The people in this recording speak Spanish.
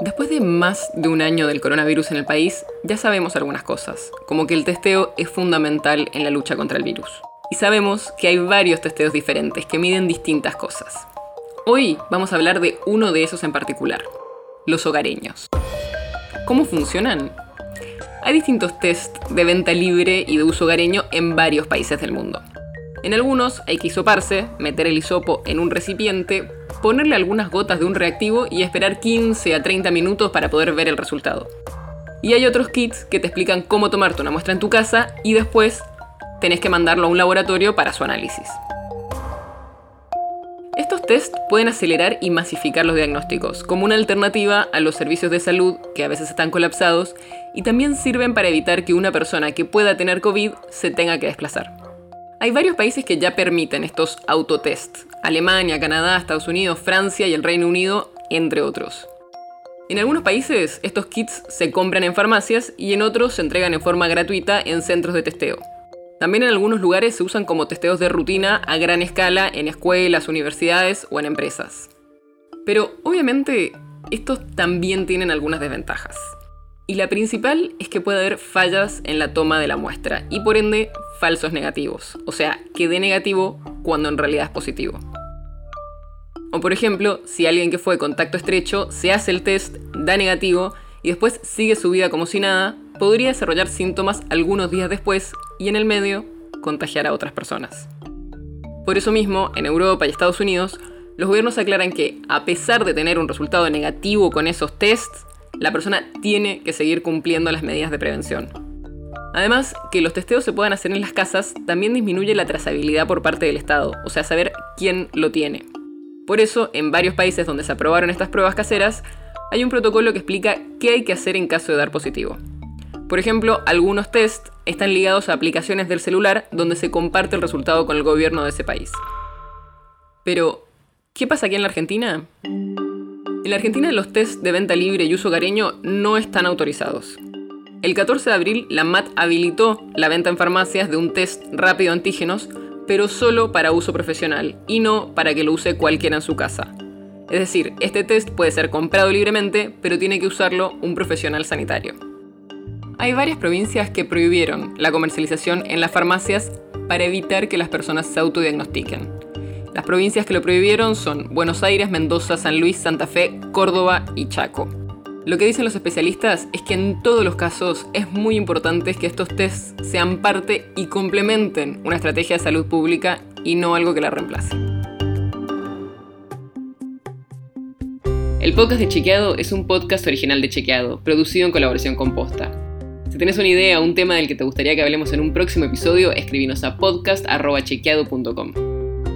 Después de más de un año del coronavirus en el país, ya sabemos algunas cosas, como que el testeo es fundamental en la lucha contra el virus. Y sabemos que hay varios testeos diferentes que miden distintas cosas. Hoy vamos a hablar de uno de esos en particular, los hogareños. ¿Cómo funcionan? Hay distintos test de venta libre y de uso hogareño en varios países del mundo. En algunos hay que hisoparse, meter el hisopo en un recipiente, ponerle algunas gotas de un reactivo y esperar 15 a 30 minutos para poder ver el resultado. Y hay otros kits que te explican cómo tomarte una muestra en tu casa y después tenés que mandarlo a un laboratorio para su análisis. Estos test pueden acelerar y masificar los diagnósticos, como una alternativa a los servicios de salud que a veces están colapsados, y también sirven para evitar que una persona que pueda tener COVID se tenga que desplazar. Hay varios países que ya permiten estos autotests. Alemania, Canadá, Estados Unidos, Francia y el Reino Unido, entre otros. En algunos países estos kits se compran en farmacias y en otros se entregan en forma gratuita en centros de testeo. También en algunos lugares se usan como testeos de rutina a gran escala en escuelas, universidades o en empresas. Pero obviamente estos también tienen algunas desventajas. Y la principal es que puede haber fallas en la toma de la muestra y por ende falsos negativos, o sea, que dé negativo cuando en realidad es positivo. O por ejemplo, si alguien que fue contacto estrecho se hace el test, da negativo y después sigue su vida como si nada, podría desarrollar síntomas algunos días después y en el medio contagiar a otras personas. Por eso mismo, en Europa y Estados Unidos, los gobiernos aclaran que, a pesar de tener un resultado negativo con esos tests, la persona tiene que seguir cumpliendo las medidas de prevención. Además, que los testeos se puedan hacer en las casas también disminuye la trazabilidad por parte del Estado, o sea, saber quién lo tiene. Por eso, en varios países donde se aprobaron estas pruebas caseras, hay un protocolo que explica qué hay que hacer en caso de dar positivo. Por ejemplo, algunos tests están ligados a aplicaciones del celular donde se comparte el resultado con el gobierno de ese país. Pero, ¿qué pasa aquí en la Argentina? En Argentina los test de venta libre y uso hogareño no están autorizados. El 14 de abril la MAT habilitó la venta en farmacias de un test rápido antígenos, pero solo para uso profesional y no para que lo use cualquiera en su casa. Es decir, este test puede ser comprado libremente, pero tiene que usarlo un profesional sanitario. Hay varias provincias que prohibieron la comercialización en las farmacias para evitar que las personas se autodiagnostiquen. Las provincias que lo prohibieron son Buenos Aires, Mendoza, San Luis, Santa Fe, Córdoba y Chaco. Lo que dicen los especialistas es que en todos los casos es muy importante que estos tests sean parte y complementen una estrategia de salud pública y no algo que la reemplace. El podcast de Chequeado es un podcast original de Chequeado, producido en colaboración con Posta. Si tenés una idea o un tema del que te gustaría que hablemos en un próximo episodio, escribinos a podcast.chequeado.com.